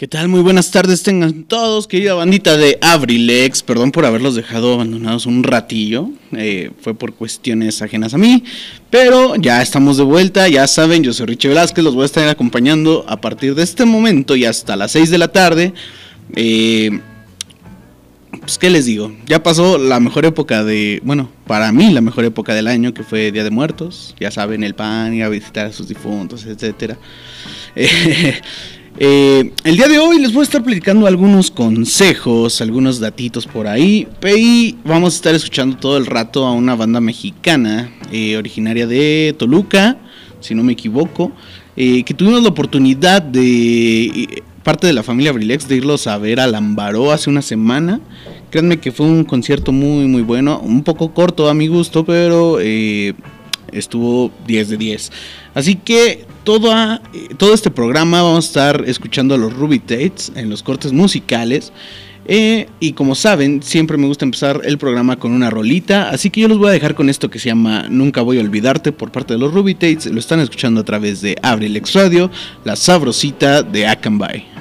¿Qué tal? Muy buenas tardes tengan todos, querida bandita de Abrilex. Perdón por haberlos dejado abandonados un ratillo. Eh, fue por cuestiones ajenas a mí. Pero ya estamos de vuelta. Ya saben, yo soy Richie Velázquez. Los voy a estar acompañando a partir de este momento y hasta las 6 de la tarde. Eh, pues, ¿qué les digo? Ya pasó la mejor época de. Bueno, para mí la mejor época del año, que fue Día de Muertos. Ya saben, el pan, ir a visitar a sus difuntos, etcétera. Eh, eh, el día de hoy les voy a estar platicando algunos consejos, algunos datitos por ahí. Y vamos a estar escuchando todo el rato a una banda mexicana, eh, originaria de Toluca, si no me equivoco, eh, que tuvimos la oportunidad de, parte de la familia Brilex, de irlos a ver a Lambaró hace una semana. Créanme que fue un concierto muy, muy bueno, un poco corto a mi gusto, pero estuvo 10 de 10. Así que todo, todo este programa vamos a estar escuchando a los Ruby Tates en los cortes musicales. Eh, y como saben, siempre me gusta empezar el programa con una rolita. Así que yo los voy a dejar con esto que se llama Nunca voy a olvidarte por parte de los Ruby Tates. Lo están escuchando a través de Abril Radio, la sabrosita de Akanbay.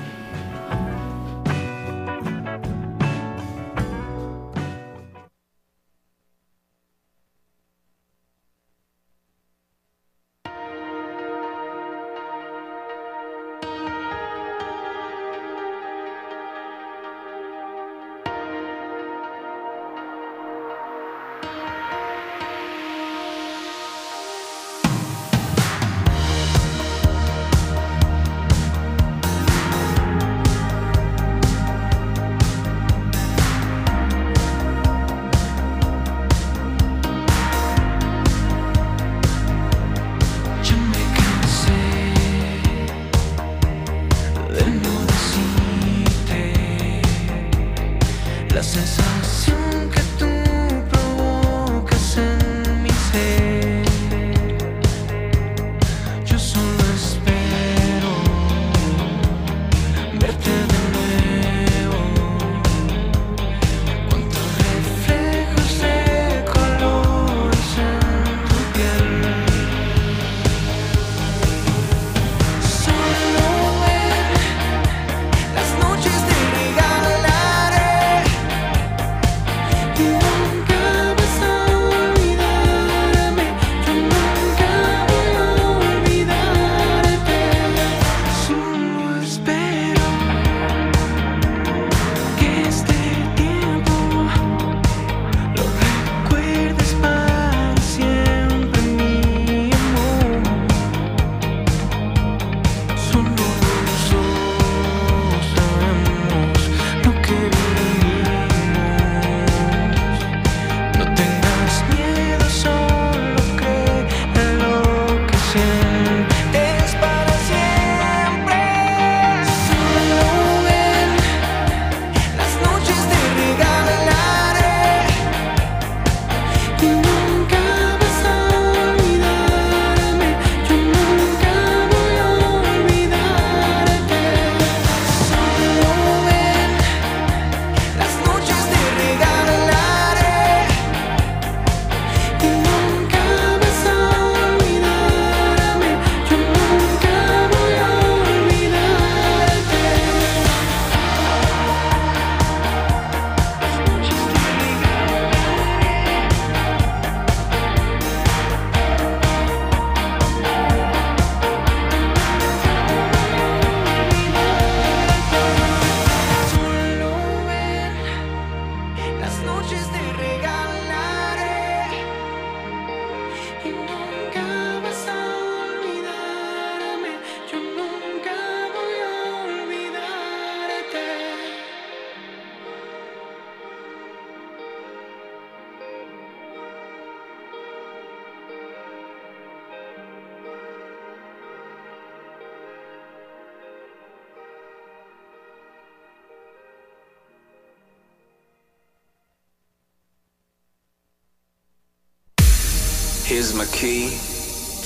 Here's my key,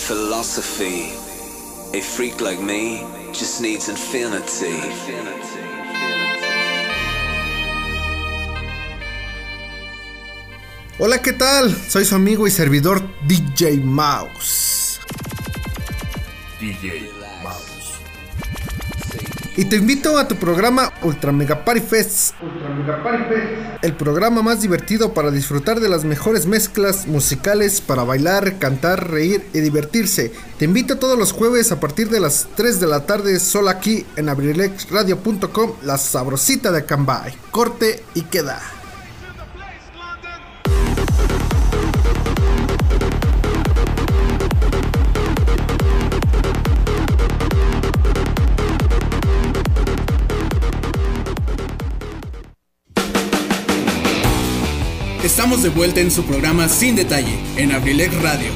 philosophy. A freak like me just needs infinity. Hola, ¿qué tal? Soy su amigo y servidor DJ Mouse. DJ Mouse. Y te invito a tu programa Ultra Mega Party Fest. El programa más divertido para disfrutar de las mejores mezclas musicales para bailar, cantar, reír y divertirse. Te invito todos los jueves a partir de las 3 de la tarde solo aquí en abrilexradio.com, la sabrosita de Cambay. Corte y queda. Estamos de vuelta en su programa Sin Detalle, en Abrilex Radio.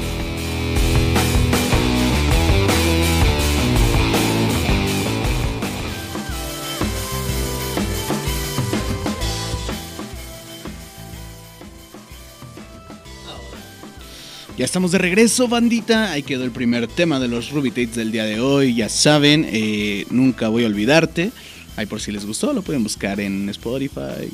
Ya estamos de regreso, bandita. Ahí quedó el primer tema de los Ruby Tates del día de hoy. Ya saben, eh, nunca voy a olvidarte. Ahí por si les gustó, lo pueden buscar en Spotify,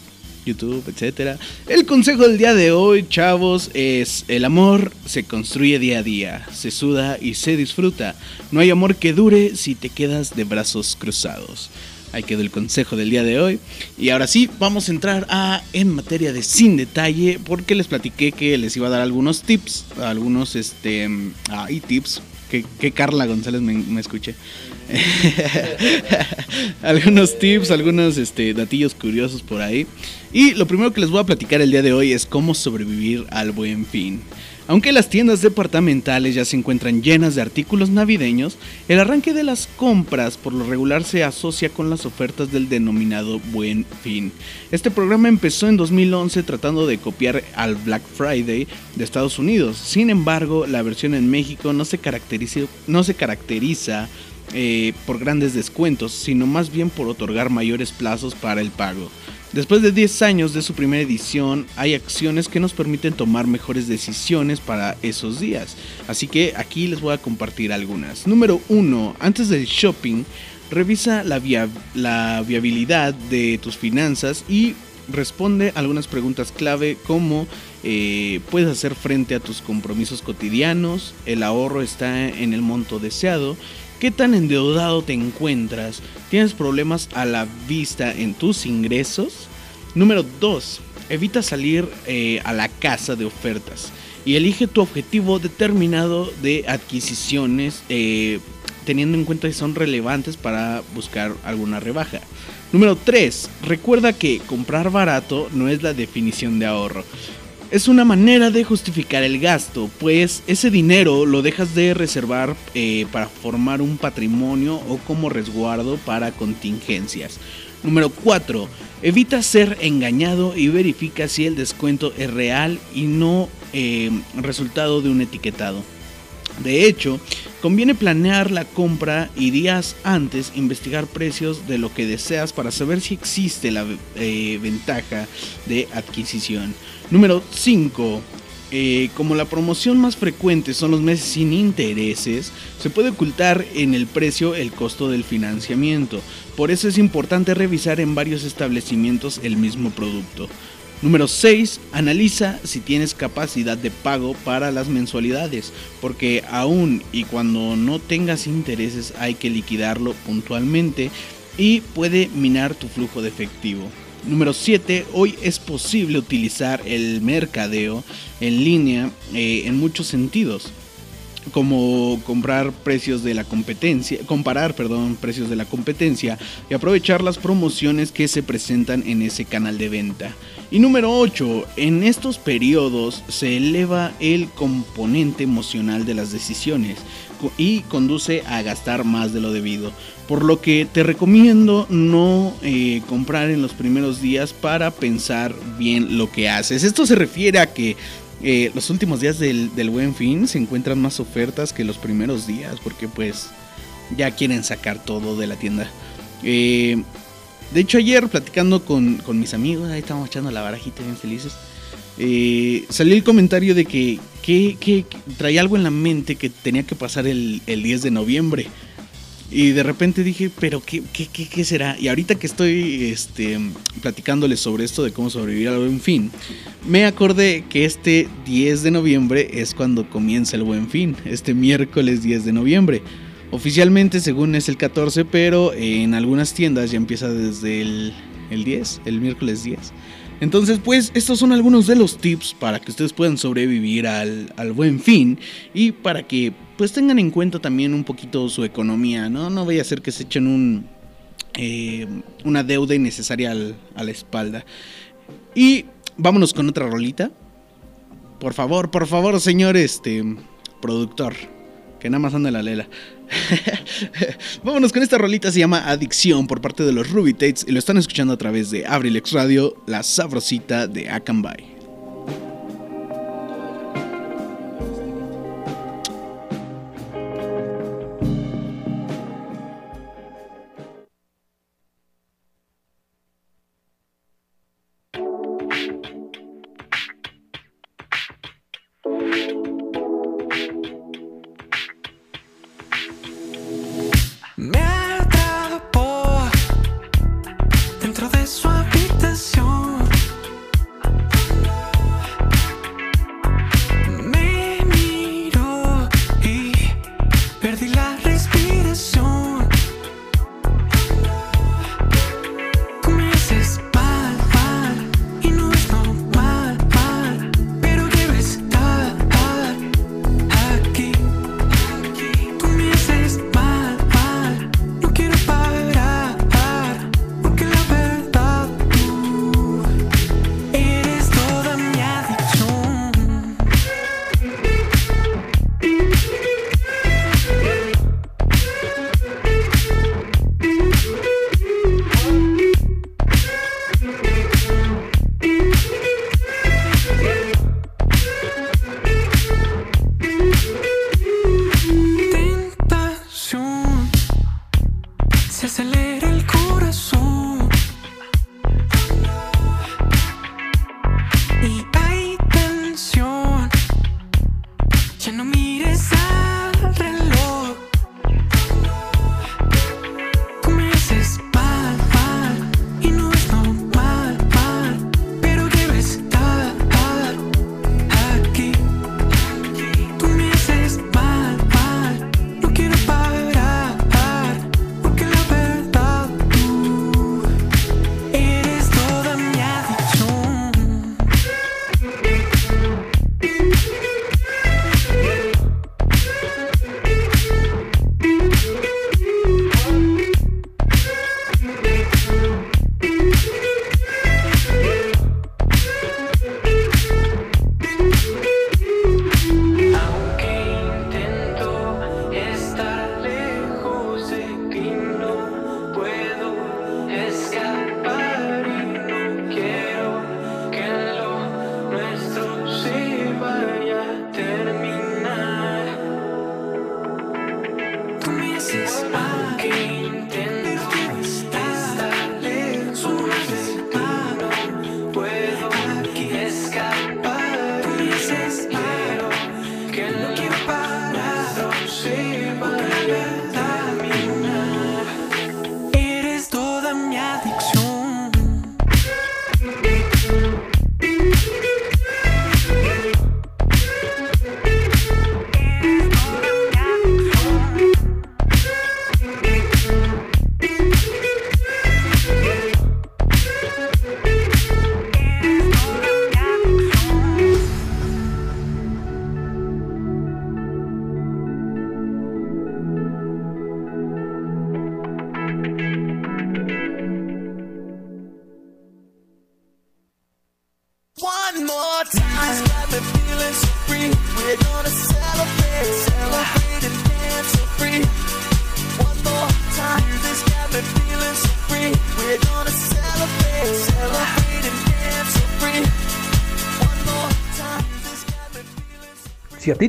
YouTube, etcétera. El consejo del día de hoy, chavos, es el amor se construye día a día, se suda y se disfruta. No hay amor que dure si te quedas de brazos cruzados. Ahí quedó el consejo del día de hoy. Y ahora sí, vamos a entrar a, en materia de sin detalle, porque les platiqué que les iba a dar algunos tips, algunos, este, ay, tips, que, que Carla González me, me escuche. algunos tips, algunos este, datillos curiosos por ahí. Y lo primero que les voy a platicar el día de hoy es cómo sobrevivir al buen fin. Aunque las tiendas departamentales ya se encuentran llenas de artículos navideños, el arranque de las compras por lo regular se asocia con las ofertas del denominado Buen Fin. Este programa empezó en 2011 tratando de copiar al Black Friday de Estados Unidos. Sin embargo, la versión en México no se caracteriza, eh, por grandes descuentos, sino más bien por otorgar mayores plazos para el pago. Después de 10 años de su primera edición, hay acciones que nos permiten tomar mejores decisiones para esos días. Así que aquí les voy a compartir algunas. Número 1. Antes del shopping, revisa la, viabilidad de tus finanzas y responde algunas preguntas clave como eh, puedes hacer frente a tus compromisos cotidianos, el ahorro está en el monto deseado, qué tan endeudado te encuentras, tienes problemas a la vista en tus ingresos. Número 2. Evita salir eh, a la casa de ofertas y elige tu objetivo determinado de adquisiciones eh, teniendo en cuenta que son relevantes para buscar alguna rebaja. Número 3. Recuerda que comprar barato no es la definición de ahorro. Es una manera de justificar el gasto, pues ese dinero lo dejas de reservar eh, para formar un patrimonio o como resguardo para contingencias. Número 4. Evita ser engañado y verifica si el descuento es real y no eh, resultado de un etiquetado. De hecho, conviene planear la compra y días antes investigar precios de lo que deseas para saber si existe la eh, ventaja de adquisición. Número 5. Eh, como la promoción más frecuente son los meses sin intereses, se puede ocultar en el precio el costo del financiamiento. Por eso es importante revisar en varios establecimientos el mismo producto. Número 6. Analiza si tienes capacidad de pago para las mensualidades, porque aún y cuando no tengas intereses hay que liquidarlo puntualmente y puede minar tu flujo de efectivo. Número 7. Hoy es posible utilizar el mercadeo en línea eh, en muchos sentidos como comprar precios de la competencia, comparar, perdón, precios de la competencia y aprovechar las promociones que se presentan en ese canal de venta. Y número 8, en estos periodos se eleva el componente emocional de las decisiones y conduce a gastar más de lo debido. Por lo que te recomiendo no eh, comprar en los primeros días para pensar bien lo que haces. Esto se refiere a que eh, los últimos días del, buen fin se encuentran más ofertas que los primeros días porque pues ya quieren sacar todo de la tienda. Eh, de hecho ayer platicando con, mis amigos, ahí estábamos echando la barajita bien felices, eh, salió el comentario de que que, que traía algo en la mente que tenía que pasar el, el 10 de noviembre. Y de repente dije, pero qué, qué, qué, qué será? Y ahorita que estoy este, platicándoles sobre esto de cómo sobrevivir al buen fin, me acordé que este 10 de noviembre es cuando comienza el buen fin, este miércoles 10 de noviembre. Oficialmente según es el 14, pero en algunas tiendas ya empieza desde el, el 10, el miércoles 10. Entonces, pues estos son algunos de los tips para que ustedes puedan sobrevivir al, al, buen fin y para que pues tengan en cuenta también un poquito su economía, ¿no? No vaya a ser que se echen un, eh, una deuda innecesaria al, a la espalda. Y vámonos con otra rolita. Por favor, por favor, señor este productor, que nada más anda la lela. Vámonos con esta rolita, se llama Adicción por parte de los Ruby Tates y lo están escuchando a través de Abrilex Radio, la sabrosita de Akanbay.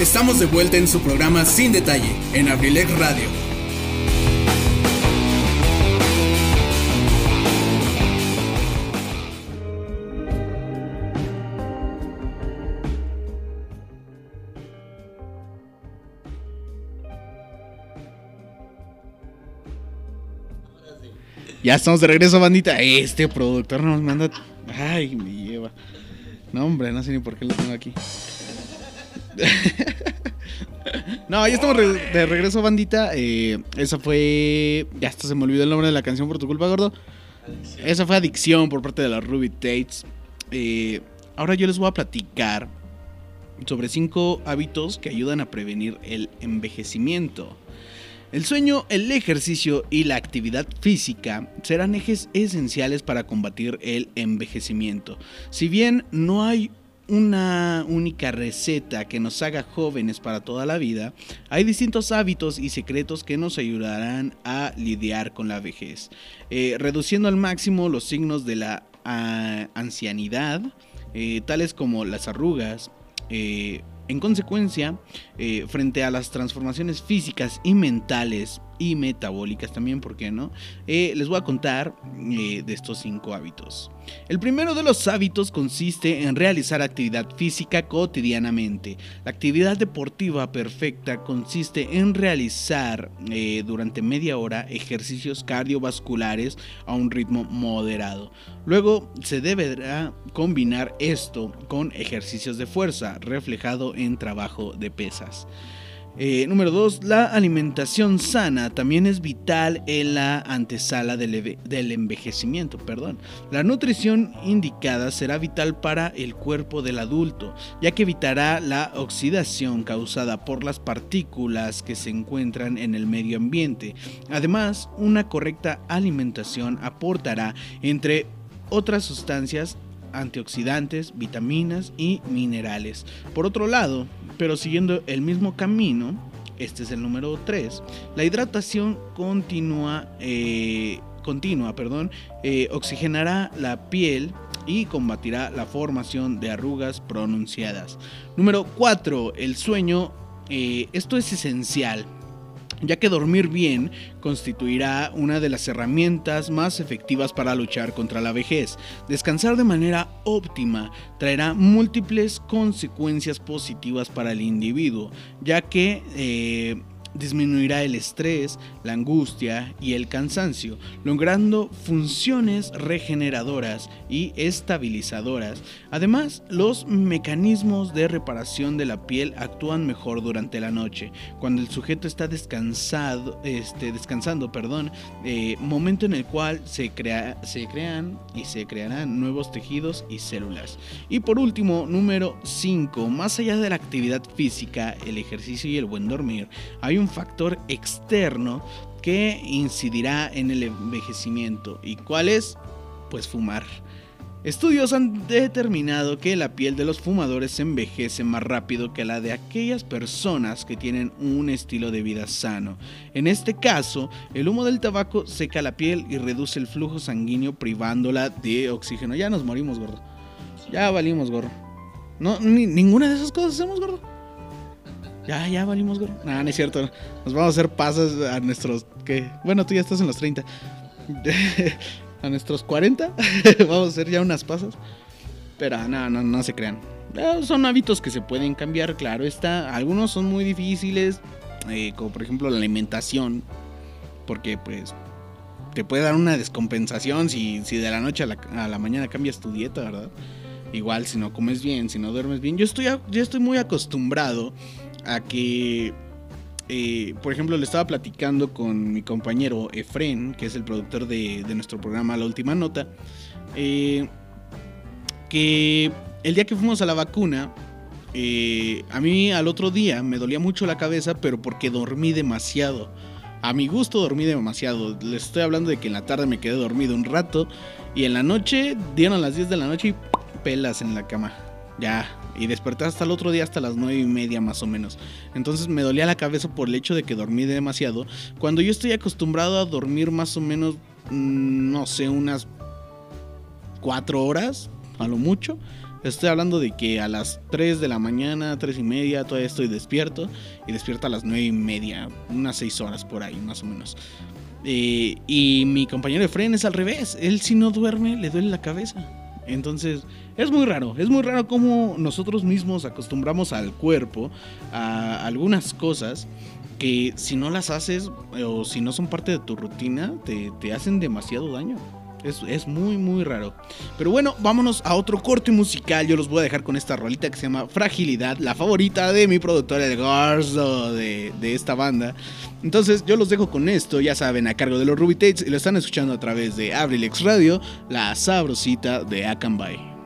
Estamos de vuelta en su programa Sin Detalle, en Abrilex Radio. Ya estamos de regreso, bandita. Este productor nos manda. Ay, me lleva. No, hombre, no sé ni por qué lo tengo aquí. no, ya estamos de regreso, bandita. Eh, esa fue. Ya hasta se me olvidó el nombre de la canción por tu culpa, gordo. Esa fue Adicción por parte de la Ruby Tates. Eh, ahora yo les voy a platicar sobre cinco hábitos que ayudan a prevenir el envejecimiento. El sueño, el ejercicio y la actividad física serán ejes esenciales para combatir el envejecimiento. Si bien no hay una única receta que nos haga jóvenes para toda la vida, hay distintos hábitos y secretos que nos ayudarán a lidiar con la vejez, eh, reduciendo al máximo los signos de la ah, ancianidad, eh, tales como las arrugas, eh, en consecuencia, frente a las transformaciones físicas y mentales y metabólicas también, ¿por qué no? Eh, les voy a contar eh, de estos cinco hábitos. El primero de los hábitos consiste en realizar actividad física cotidianamente. La actividad deportiva perfecta consiste en realizar durante media hora ejercicios cardiovasculares a un ritmo moderado. Luego se deberá combinar esto con ejercicios de fuerza, reflejado en trabajo de pesas. Eh, número 2. La alimentación sana también es vital en la antesala del, del, envejecimiento. Perdón. La nutrición indicada será vital para el cuerpo del adulto, ya que evitará la oxidación causada por las partículas que se encuentran en el medio ambiente. Además, una correcta alimentación aportará, entre otras sustancias, antioxidantes, vitaminas y minerales. Por otro lado, pero siguiendo el mismo camino, este es el número 3, la hidratación continua, eh, perdón, eh, oxigenará la piel y combatirá la formación de arrugas pronunciadas. Número 4, el sueño. Eh, esto es esencial ya que dormir bien constituirá una de las herramientas más efectivas para luchar contra la vejez. Descansar de manera óptima traerá múltiples consecuencias positivas para el individuo, ya que eh, disminuirá el estrés, la angustia y el cansancio, logrando funciones regeneradoras y estabilizadoras. Además, los mecanismos de reparación de la piel actúan mejor durante la noche, cuando el sujeto está descansado, este, descansando, perdón, eh, momento en el cual se, crea, se crean y se crearán nuevos tejidos y células. Y por último, número 5, más allá de la actividad física, el ejercicio y el buen dormir, hay un factor externo que incidirá en el envejecimiento. ¿Y cuál es? Pues fumar. Estudios han determinado que la piel de los fumadores envejece más rápido que la de aquellas personas que tienen un estilo de vida sano. En este caso, el humo del tabaco seca la piel y reduce el flujo sanguíneo privándola de oxígeno. Ya nos morimos, gordo. Ya valimos, gordo. No, ninguna de esas cosas hacemos, gordo. Ya, ya valimos, gordo. No, no es cierto. Nos vamos a hacer pasas a nuestros. ¿qué? Bueno, tú ya estás en los 30. a nuestros 40. vamos a hacer ya unas pasas. Pero no, no, no se crean. Son hábitos que se pueden cambiar, claro está. Algunos son muy difíciles. Eh, como por ejemplo la alimentación. Porque pues te puede dar una descompensación si, si de la noche a la, a la, mañana cambias tu dieta, ¿verdad? Igual si no comes bien, si no duermes bien. Yo estoy, yo estoy muy acostumbrado a que, eh, por ejemplo, le estaba platicando con mi compañero Efren, que es el productor de, nuestro programa La Última Nota, eh, que el día que fuimos a la vacuna, eh, a mí al otro día me dolía mucho la cabeza, pero porque dormí demasiado. A mi gusto dormí demasiado. Les estoy hablando de que en la tarde me quedé dormido un rato y en la noche dieron las 10 de la noche y pelas en la cama. Ya, y desperté hasta el otro día hasta las 9 y media más o menos. Entonces me dolía la cabeza por el hecho de que dormí demasiado. Cuando yo estoy acostumbrado a dormir más o menos, mm, no sé, unas 4 horas, a lo mucho. Estoy hablando de que a las 3 de la mañana, 3 y media, todavía estoy despierto. Y despierto a las 9 y media, unas 6 horas por ahí, más o menos. Eh, y mi compañero de Fren es al revés. Él si no duerme, le duele la cabeza. Entonces, es muy raro, es muy raro cómo nosotros mismos acostumbramos al cuerpo a algunas cosas que si no las haces o si no son parte de tu rutina, te, te hacen demasiado daño. Es, es, muy, muy raro. Pero bueno, vámonos a otro corte musical. Yo los voy a dejar con esta rolita que se llama Fragilidad, la favorita de mi productor, el Garzo de, de esta banda. Entonces, yo los dejo con esto, ya saben, a cargo de los Ruby Tates y lo están escuchando a través de Abrilex Radio, la sabrosita de Akanbay.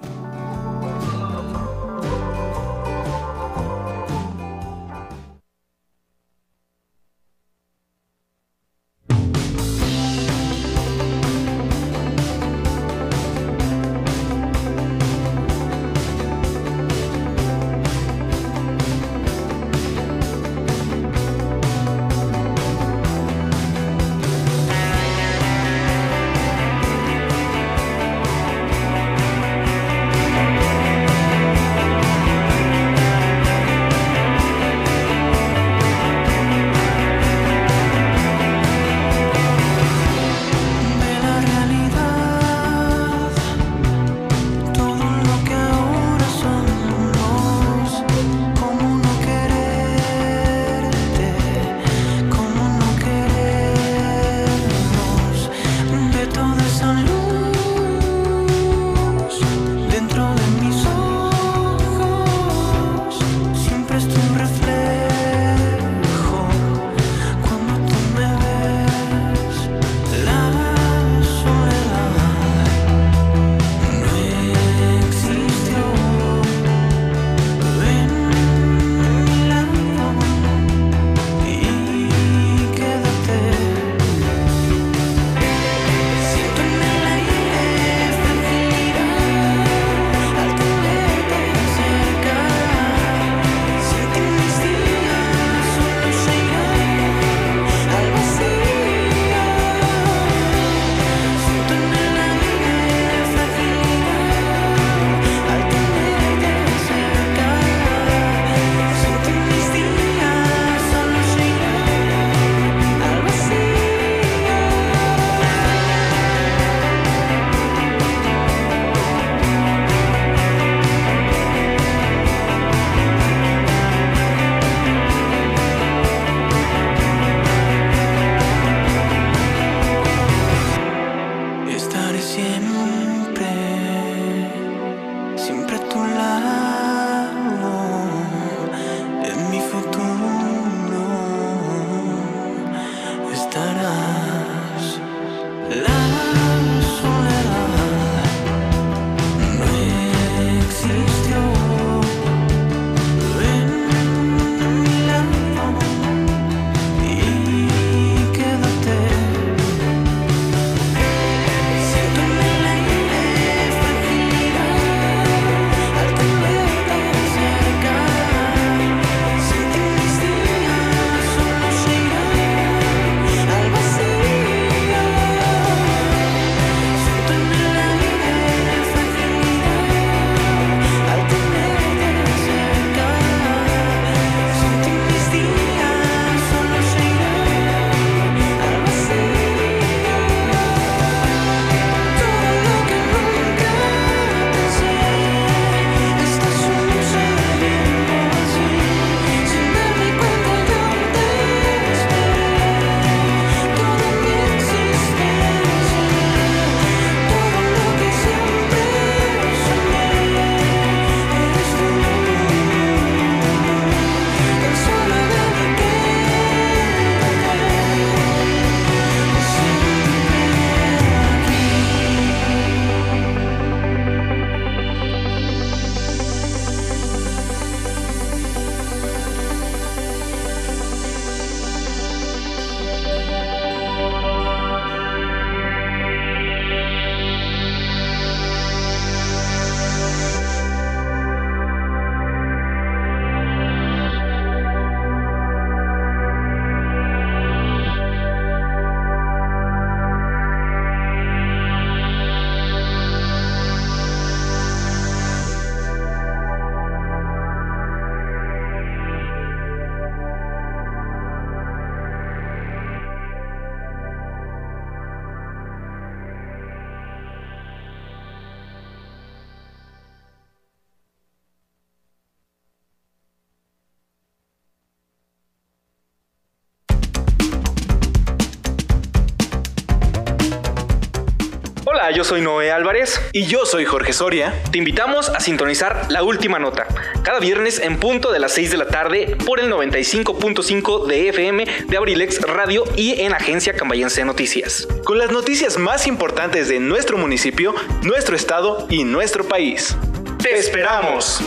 Yo soy Noé Álvarez. Y yo soy Jorge Soria. Te invitamos a sintonizar la última nota, cada viernes en punto de las 6 de la tarde por el 95.5 de FM de Abrilex Radio y en Agencia Cambayense de Noticias. Con las noticias más importantes de nuestro municipio, nuestro estado y nuestro país. ¡Te esperamos!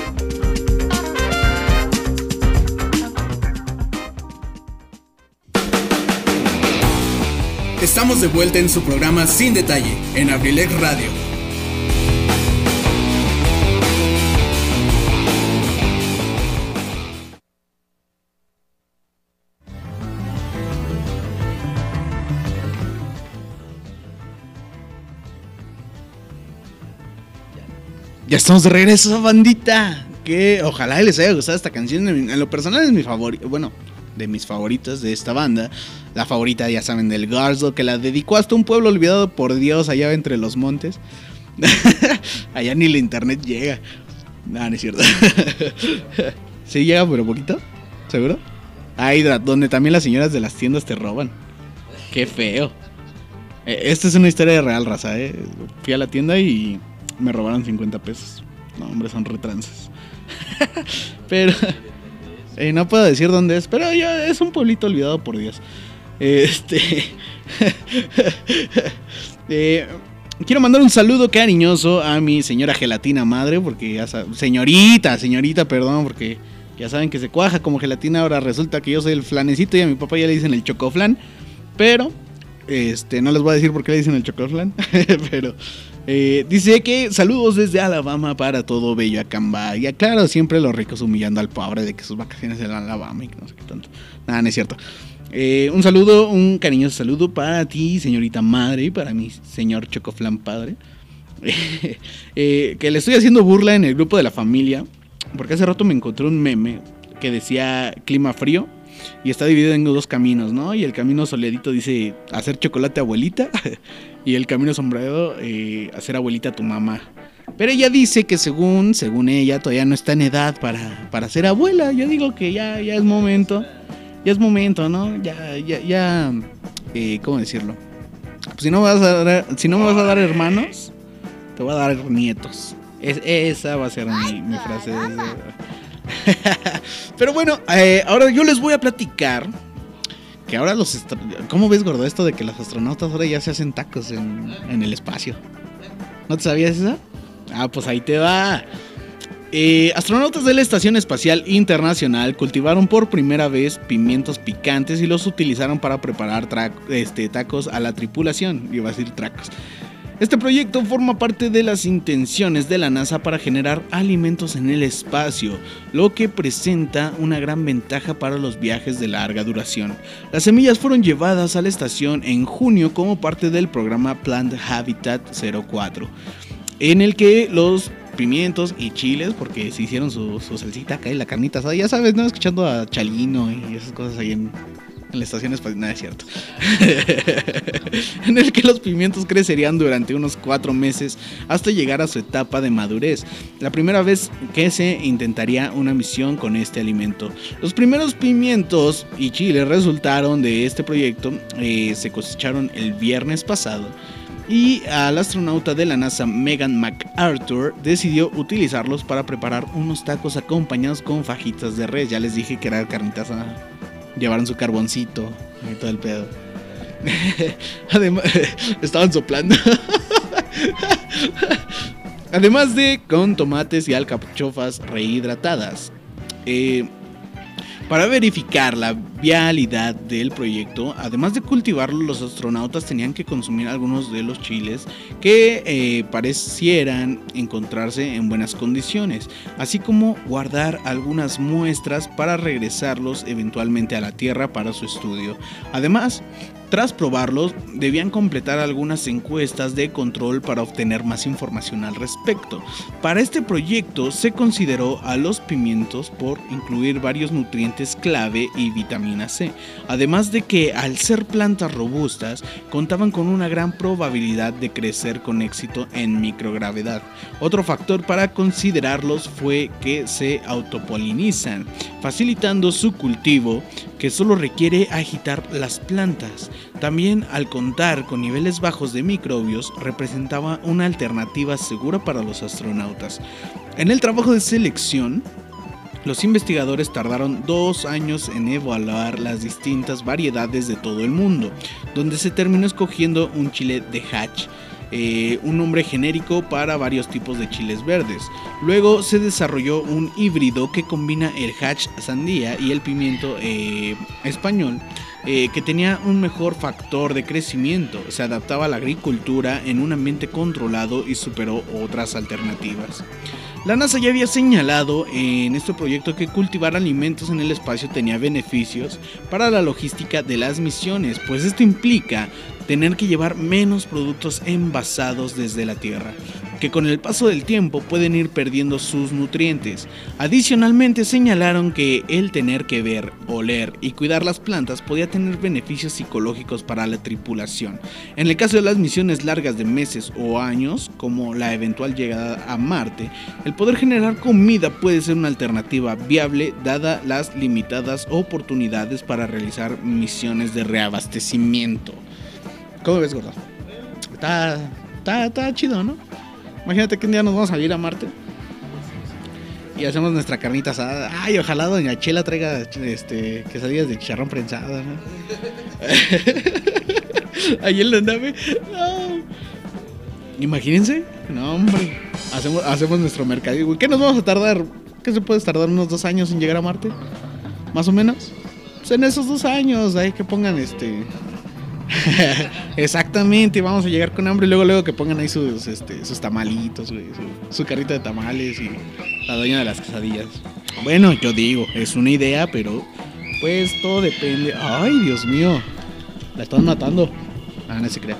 Estamos de vuelta en su programa Sin Detalle, en Abrilex Radio. Ya estamos de regreso, bandita. Que ojalá les haya gustado esta canción. En lo personal es mi favorito. Bueno, de mis favoritas de esta banda. La favorita, ya saben, del Garzo, que la dedicó hasta un pueblo olvidado por Dios allá entre los montes. allá ni la internet llega. No, no es cierto. sí llega, pero poquito. ¿Seguro? Ahí, donde también las señoras de las tiendas te roban. Qué feo. Esta es una historia de real raza, ¿eh? Fui a la tienda y me robaron 50 pesos. No, hombre, son retranzas. pero eh, no puedo decir dónde es, pero ya es un pueblito olvidado por Dios. Este. eh, quiero mandar un saludo cariñoso a mi señora gelatina madre, porque ya saben, señorita, señorita, perdón, porque ya saben que se cuaja como gelatina. Ahora resulta que yo soy el flanecito y a mi papá ya le dicen el chocoflan. Pero, este, no les voy a decir por qué le dicen el chocoflan, pero eh, dice que saludos desde Alabama para todo bello Acamba. Y claro, siempre los ricos humillando al pobre de que sus vacaciones en Alabama y que no sé qué tanto. Nada, no es cierto. Eh, un saludo, un cariñoso saludo para ti, señorita madre, y para mi señor Chocoflan padre. Eh, que le estoy haciendo burla en el grupo de la familia. Porque hace rato me encontré un meme que decía clima frío. Y está dividido en dos caminos, ¿no? Y el camino soleadito dice hacer chocolate abuelita. y el camino sombrero, eh, hacer abuelita a tu mamá. Pero ella dice que según, según ella, todavía no está en edad para, para ser abuela. Yo digo que ya, ya es momento. Ya es momento, ¿no? Ya, ya, ya. Eh, ¿Cómo decirlo? Pues si no, me vas a dar, si no me vas a dar hermanos, te voy a dar nietos. Es, esa va a ser mi, mi frase. Pero bueno, eh, ahora yo les voy a platicar que ahora los... ¿Cómo ves, gordo, esto de que los astronautas ahora ya se hacen tacos en, el espacio? ¿No te sabías eso? Ah, pues ahí te va. Eh, astronautas de la Estación Espacial Internacional cultivaron por primera vez pimientos picantes y los utilizaron para preparar este, tacos a la tripulación. Iba a decir tracos. Este proyecto forma parte de las intenciones de la NASA para generar alimentos en el espacio, lo que presenta una gran ventaja para los viajes de larga duración. Las semillas fueron llevadas a la estación en junio como parte del programa Plant Habitat 04, en el que los pimientos y chiles, porque se hicieron su, salsita acá la carnita ya sabes, ¿no? Escuchando a Chalino y esas cosas ahí en, en la estación espacial, nada es cierto. en el que los pimientos crecerían durante unos cuatro meses hasta llegar a su etapa de madurez. La primera vez que se intentaría una misión con este alimento. Los primeros pimientos y chiles resultaron de este proyecto eh, se cosecharon el viernes pasado y al astronauta de la NASA Megan MacArthur decidió utilizarlos para preparar unos tacos acompañados con fajitas de res. Ya les dije que era carnitas llevaron su carboncito y todo el pedo. Además, estaban soplando. Además de con tomates y alcachofas rehidratadas. Eh, para verificar la vialidad del proyecto, además de cultivarlo, los astronautas tenían que consumir algunos de los chiles que eh, parecieran encontrarse en buenas condiciones, así como guardar algunas muestras para regresarlos eventualmente a la Tierra para su estudio. Además, tras probarlos, debían completar algunas encuestas de control para obtener más información al respecto. Para este proyecto se consideró a los pimientos por incluir varios nutrientes clave y vitaminas C, además de que al ser plantas robustas contaban con una gran probabilidad de crecer con éxito en microgravedad. Otro factor para considerarlos fue que se autopolinizan, facilitando su cultivo que solo requiere agitar las plantas. También al contar con niveles bajos de microbios representaba una alternativa segura para los astronautas. En el trabajo de selección, los investigadores tardaron dos años en evaluar las distintas variedades de todo el mundo, donde se terminó escogiendo un chile de hatch. Eh, un nombre genérico para varios tipos de chiles verdes. Luego se desarrolló un híbrido que combina el hatch sandía y el pimiento eh, español. Eh, que tenía un mejor factor de crecimiento, se adaptaba a la agricultura en un ambiente controlado y superó otras alternativas. La NASA ya había señalado en este proyecto que cultivar alimentos en el espacio tenía beneficios para la logística de las misiones, pues esto implica tener que llevar menos productos envasados desde la Tierra que con el paso del tiempo pueden ir perdiendo sus nutrientes. Adicionalmente señalaron que el tener que ver, oler y cuidar las plantas podía tener beneficios psicológicos para la tripulación. En el caso de las misiones largas de meses o años, como la eventual llegada a Marte, el poder generar comida puede ser una alternativa viable dada las limitadas oportunidades para realizar misiones de reabastecimiento. ¿Cómo ves, gordo? Está, está, está chido, ¿no? Imagínate que un día nos vamos a ir a Marte. Y hacemos nuestra carnita asada. Ay, ojalá doña Chela traiga este, quesadillas de chicharrón prensado, ¿no? Ahí en la nave. Imagínense. No, hombre. Hacemos, hacemos nuestro mercadillo. ¿Qué nos vamos a tardar? ¿Qué se puede tardar unos dos años en llegar a Marte? Más o menos. Pues en esos dos años, ahí que pongan este Exactamente, vamos a llegar con hambre y luego luego que pongan ahí sus, este, sus tamalitos, su, carrita de tamales y la dueña de las quesadillas. Bueno, yo digo, es una idea, pero pues todo depende. Ay, Dios mío, la están matando. Ah, no se crea.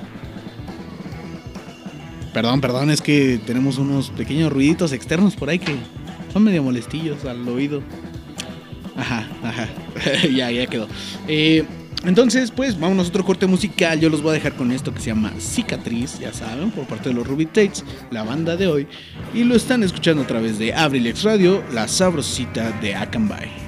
Perdón, perdón, es que tenemos unos pequeños ruiditos externos por ahí que son medio molestillos al oído. Ajá, ajá. ya, ya quedó. Eh, entonces, pues vamos a otro corte musical. Yo los voy a dejar con esto que se llama Cicatriz, ya saben, por parte de los Ruby Tates, la banda de hoy. Y lo están escuchando a través de Abrilex Radio, la sabrosita de Akanbay.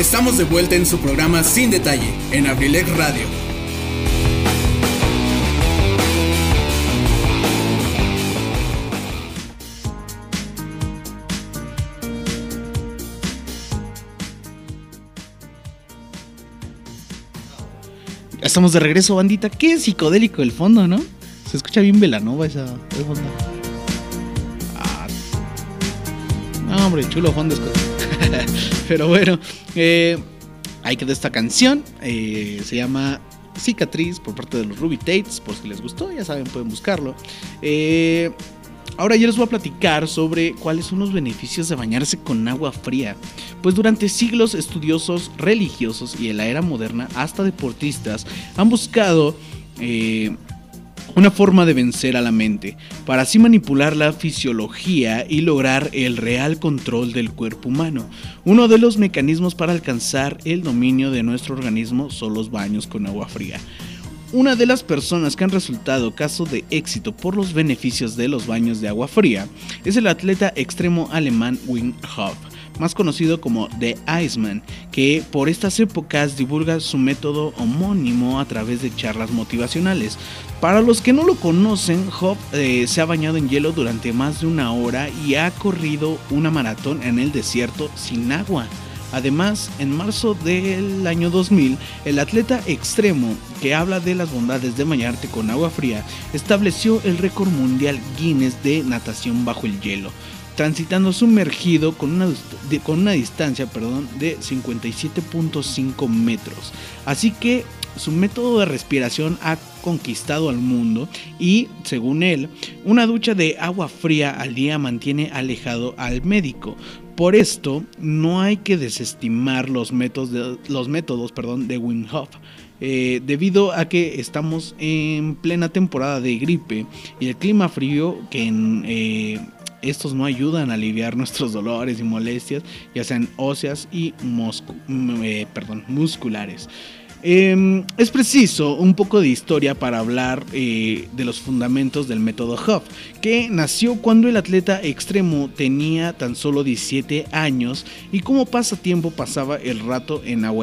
Estamos de vuelta en su programa Sin Detalle, en Abrilex Radio. Estamos de regreso, bandita. Qué psicodélico el fondo, ¿no? Se escucha bien Velanova esa, esa. Ah. Hombre, chulo fondo. Pero bueno, eh, ahí quedó esta canción. eh, se llama Cicatriz por parte de los Ruby Tates. Por si les gustó, ya saben, pueden buscarlo. Eh, ahora yo les voy a platicar sobre cuáles son los beneficios de bañarse con agua fría. Pues durante siglos estudiosos religiosos y en la era moderna hasta deportistas han buscado... eh, una forma de vencer a la mente, para así manipular la fisiología y lograr el real control del cuerpo humano. Uno de los mecanismos para alcanzar el dominio de nuestro organismo son los baños con agua fría. Una de las personas que han resultado caso de éxito por los beneficios de los baños de agua fría es el atleta extremo alemán Wim Hof, más conocido como The Iceman, que por estas épocas divulga su método homónimo a través de charlas motivacionales. Para los que no lo conocen, Hof eh, se ha bañado en hielo durante más de una hora y ha corrido una maratón en el desierto sin agua. Además, en marzo del año 2000, el atleta extremo que habla de las bondades de bañarte con agua fría estableció el récord mundial Guinness de natación bajo el hielo, transitando sumergido con una, con una distancia perdón, de 57.5 metros. Así que su método de respiración ha conquistado al mundo y, según él, una ducha de agua fría al día mantiene alejado al médico. Por esto, no hay que desestimar los métodos de, los métodos, perdón, de eh, debido a que estamos en plena temporada de gripe y el clima frío que en, eh, estos no ayudan a aliviar nuestros dolores y molestias, ya sean óseas y eh, musculares. Eh, es preciso un poco de historia para hablar eh, de los fundamentos del método Huff, que nació cuando el atleta extremo tenía tan solo 17 años y como pasatiempo pasaba el rato en agua.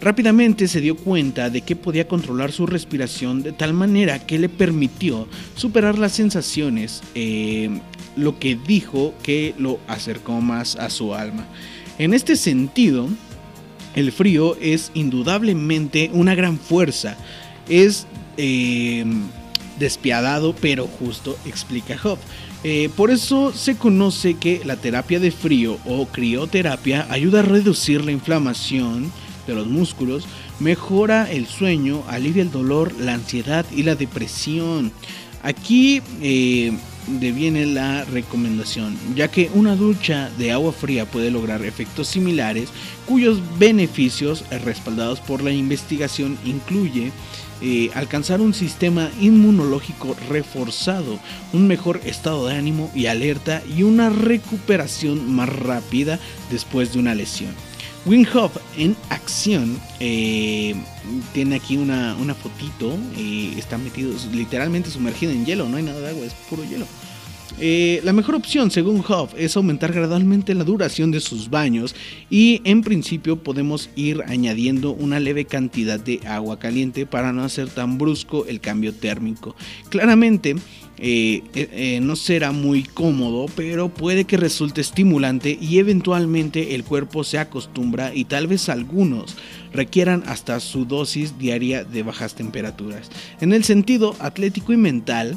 Rápidamente se dio cuenta de que podía controlar su respiración de tal manera que le permitió superar las sensaciones, eh, lo que dijo que lo acercó más a su alma. En este sentido, el frío es indudablemente una gran fuerza. Es eh, despiadado pero justo, explica Hoff. Eh, por eso se conoce que la terapia de frío o crioterapia ayuda a reducir la inflamación de los músculos, mejora el sueño, alivia el dolor, la ansiedad y la depresión. Aquí eh, deviene la recomendación, ya que una ducha de agua fría puede lograr efectos similares, cuyos beneficios, respaldados por la investigación, incluye eh, alcanzar un sistema inmunológico reforzado, un mejor estado de ánimo y alerta y una recuperación más rápida después de una lesión. Wim Hof en acción eh, tiene aquí una, una fotito, eh, está metido literalmente sumergido en hielo, no hay nada de agua, es puro hielo. Eh, la mejor opción, según Hoff, es aumentar gradualmente la duración de sus baños y en principio podemos ir añadiendo una leve cantidad de agua caliente para no hacer tan brusco el cambio térmico. Claramente, eh, eh, eh, no será muy cómodo, pero puede que resulte estimulante y eventualmente el cuerpo se acostumbra y tal vez algunos requieran hasta su dosis diaria de bajas temperaturas. En el sentido atlético y mental,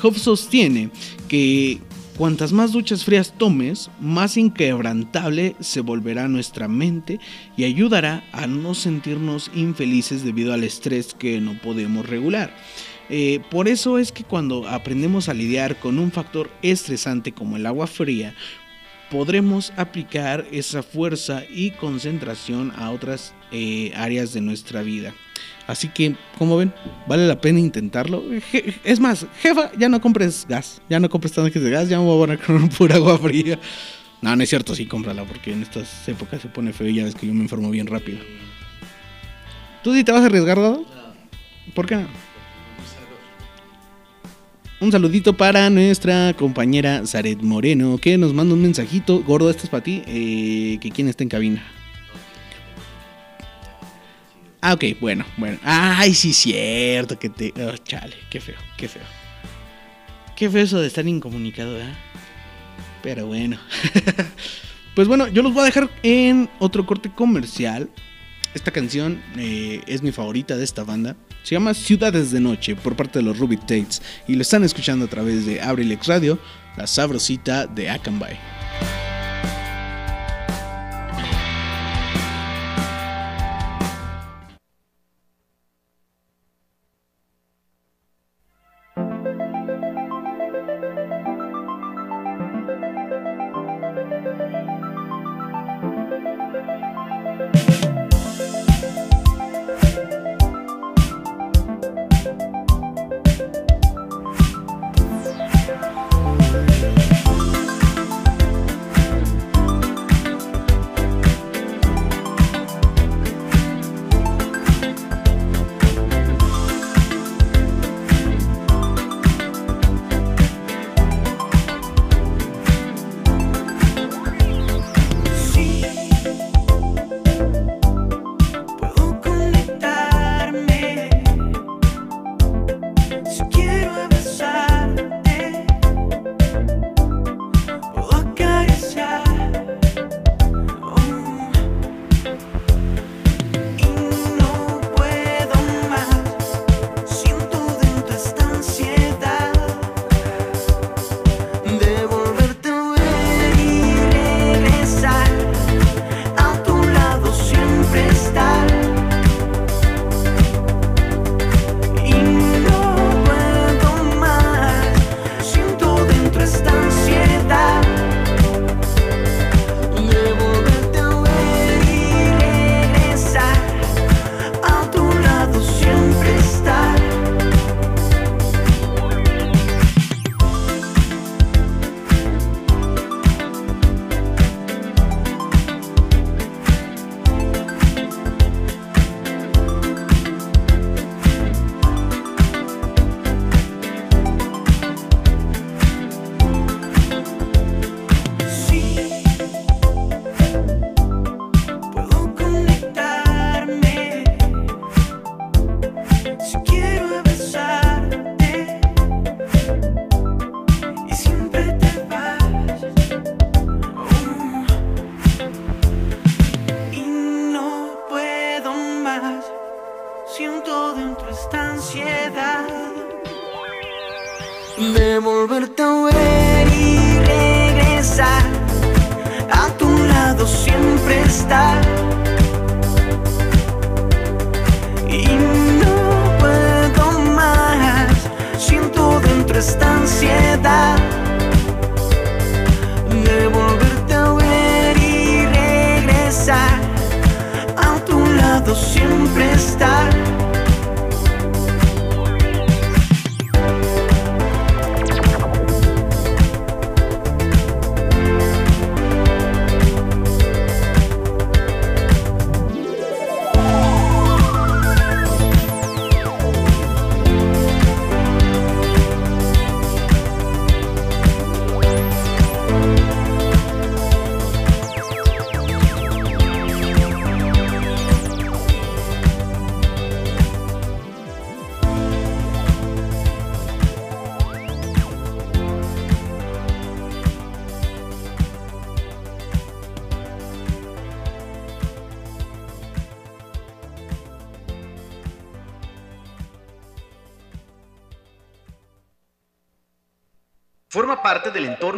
Hoff sostiene que Cuantas más duchas frías tomes, más inquebrantable se volverá nuestra mente y ayudará a no sentirnos infelices debido al estrés que no podemos regular. Eh, por eso es que cuando aprendemos a lidiar con un factor estresante como el agua fría, podremos aplicar esa fuerza y concentración a otras eh, áreas de nuestra vida. Así que, como ven, vale la pena intentarlo. Es más, jefa, ya no compres gas, ya no compres tanques de gas, ya me voy a poner con pura agua fría. No, no es cierto, sí, cómprala, porque en estas épocas se pone feo y ya ves que yo me enfermo bien rápido. ¿Tú sí te vas a arriesgar, Dado? ¿Por qué no? Un saludito para nuestra compañera Zaret Moreno, que nos manda un mensajito. Gordo, este es para ti, eh, que quién está en cabina. Ah, ok, bueno, bueno. Ay, sí, cierto, que te... Oh, chale, qué feo, qué feo. Qué feo eso de estar incomunicado, ¿eh? Pero bueno. pues bueno, yo los voy a dejar en otro corte comercial. Esta canción eh, es mi favorita de esta banda. Se llama Ciudades de Noche por parte de los Ruby Tates. Y lo están escuchando a través de Abrilex Radio, la sabrosita de Akanbay.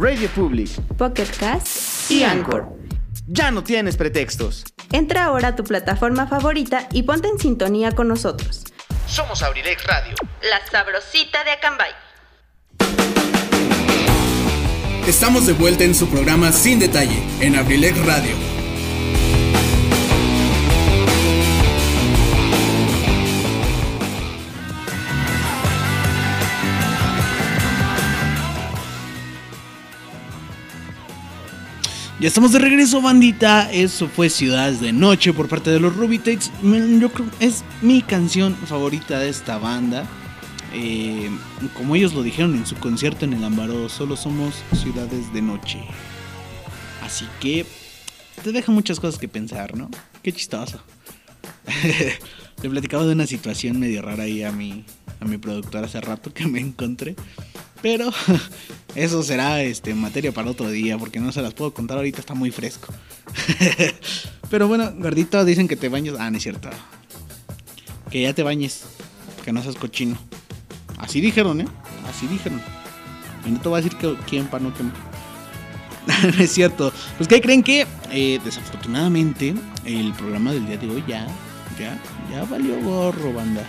Radio Public, Pocket Cast y Anchor. Ya no tienes pretextos. Entra ahora a tu plataforma favorita y ponte en sintonía con nosotros. Somos Abrilex Radio. La sabrosita de Acambay. Estamos de vuelta en su programa Sin Detalle, en Abrilex Radio. Ya estamos de regreso, bandita. Eso fue Ciudades de Noche por parte de los Rubitex. Yo creo es mi canción favorita de esta banda. Eh, como ellos lo dijeron en su concierto en el Ambaró, solo somos ciudades de noche. Así que te deja muchas cosas que pensar, ¿no? Qué chistoso. Le platicaba de una situación medio rara ahí a mi, a mi productor hace rato que me encontré. Pero eso será este, materia para otro día, porque no se las puedo contar ahorita, está muy fresco. Pero bueno, gordito, dicen que te bañes. Ah, no es cierto. Que ya te bañes, que no seas cochino. Así dijeron, ¿eh? Así dijeron. Y no voy a decir que, quién para no que no es cierto. Pues que creen que eh, desafortunadamente el programa del día de hoy ya, ya, ya valió gorro, banda.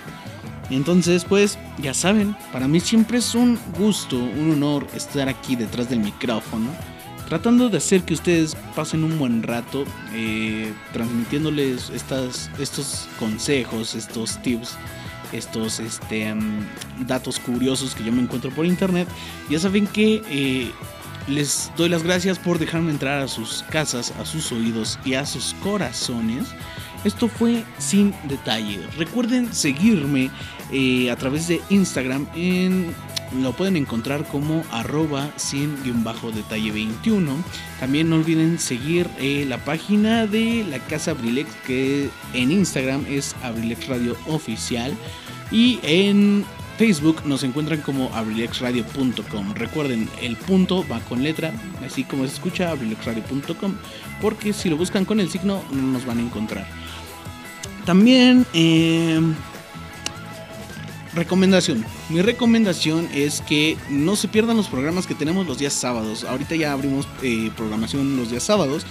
Entonces, pues, ya saben, para mí siempre es un gusto, un honor estar aquí detrás del micrófono, tratando de hacer que ustedes pasen un buen rato, eh, transmitiéndoles estas, estos consejos, estos tips, estos este, um, datos curiosos que yo me encuentro por internet. Ya saben que eh, les doy las gracias por dejarme entrar a sus casas, a sus oídos y a sus corazones. Esto fue sin detalle. Recuerden seguirme eh, a través de Instagram. En, lo pueden encontrar como arroba 100-detalle 21. También no olviden seguir eh, la página de la Casa Abrilex que en Instagram es Abrilex Radio Oficial. Y en Facebook nos encuentran como abrilexradio.com. Recuerden, el punto va con letra, así como se escucha, abrilexradio.com, porque si lo buscan con el signo no nos van a encontrar. También, eh, recomendación. Mi recomendación es que no se pierdan los programas que tenemos los días sábados. Ahorita ya abrimos eh, programación los días sábados.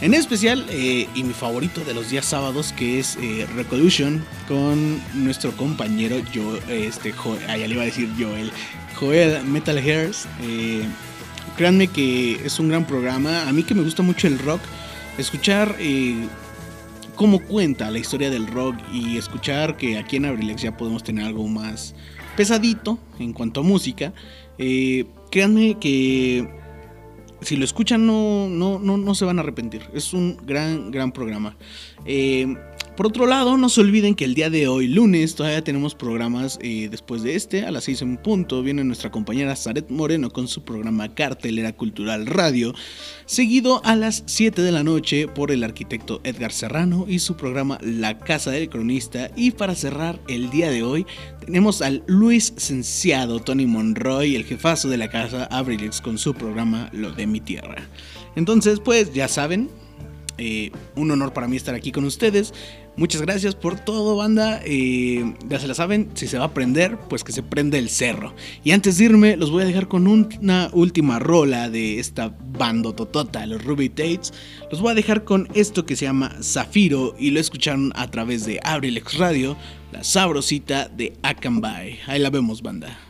En especial, eh, y mi favorito de los días sábados, que es eh, Recolution, con nuestro compañero yo, este, Joel, ya le iba a decir Joel, Joel Metal Hairs. Créanme que es un gran programa. A mí que me gusta mucho el rock, escuchar cómo cuenta la historia del rock y escuchar que aquí en Abrilex ya podemos tener algo más pesadito en cuanto a música. Eh, créanme que si lo escuchan no, no, no, no se van a arrepentir. Es un gran, gran programa. Eh, por otro lado, no se olviden que el día de hoy, lunes, todavía tenemos programas eh, después de este. A las 6 en punto viene nuestra compañera Zaret Moreno con su programa Cartelera Cultural Radio. Seguido a las 7 de la noche por el arquitecto Edgar Serrano y su programa La Casa del Cronista. Y para cerrar el día de hoy, tenemos al Luis Cenciado, Tony Monroy, el jefazo de la casa Abrilex con su programa Lo de mi tierra. Entonces, pues ya saben, eh, un honor para mí estar aquí con ustedes. Muchas gracias por todo, banda. Eh, ya se la saben, si se va a prender, pues que se prende el cerro. Y antes de irme, los voy a dejar con una última rola de esta bando totota, los Ruby Tates. Los voy a dejar con esto que se llama Zafiro y lo escucharon a través de Abrilex Radio, la sabrosita de Akanbay. Ahí la vemos, banda.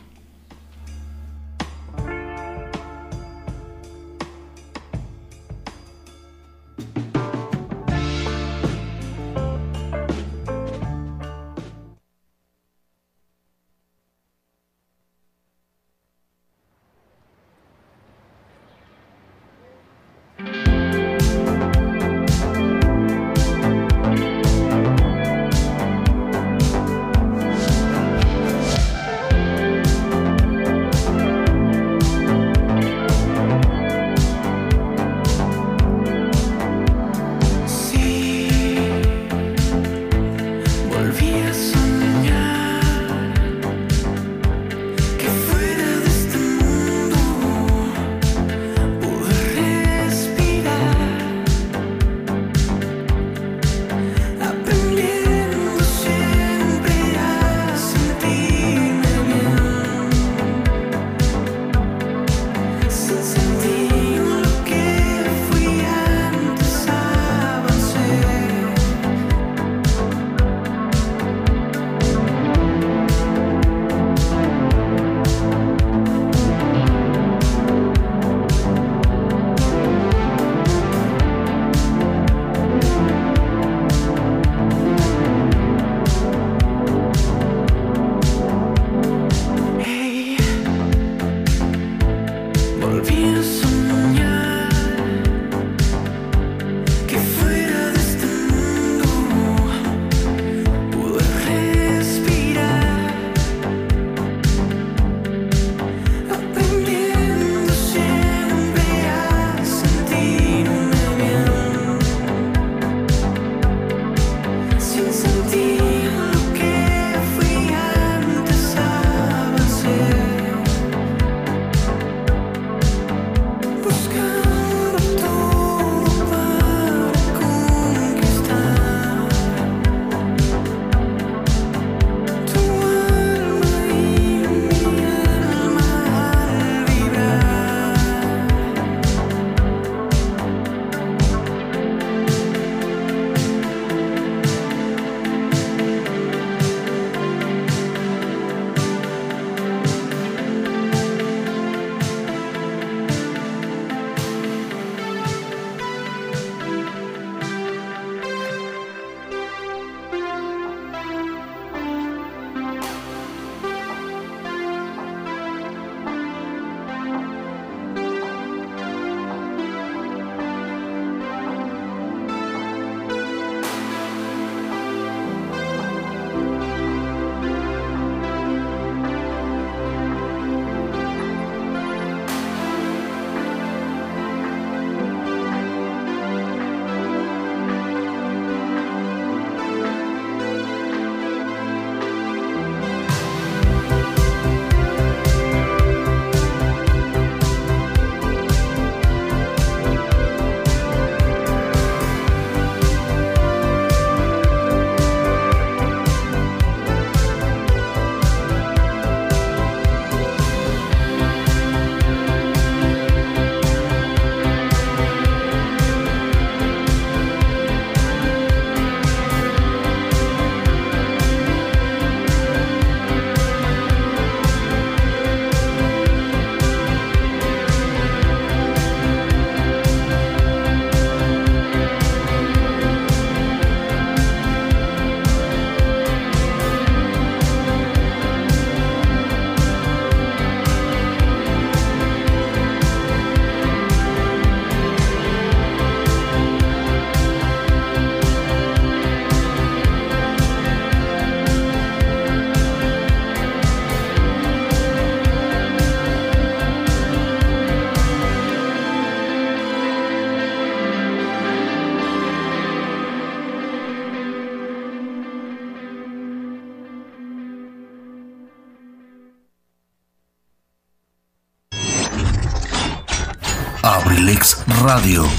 abrilexradio.com.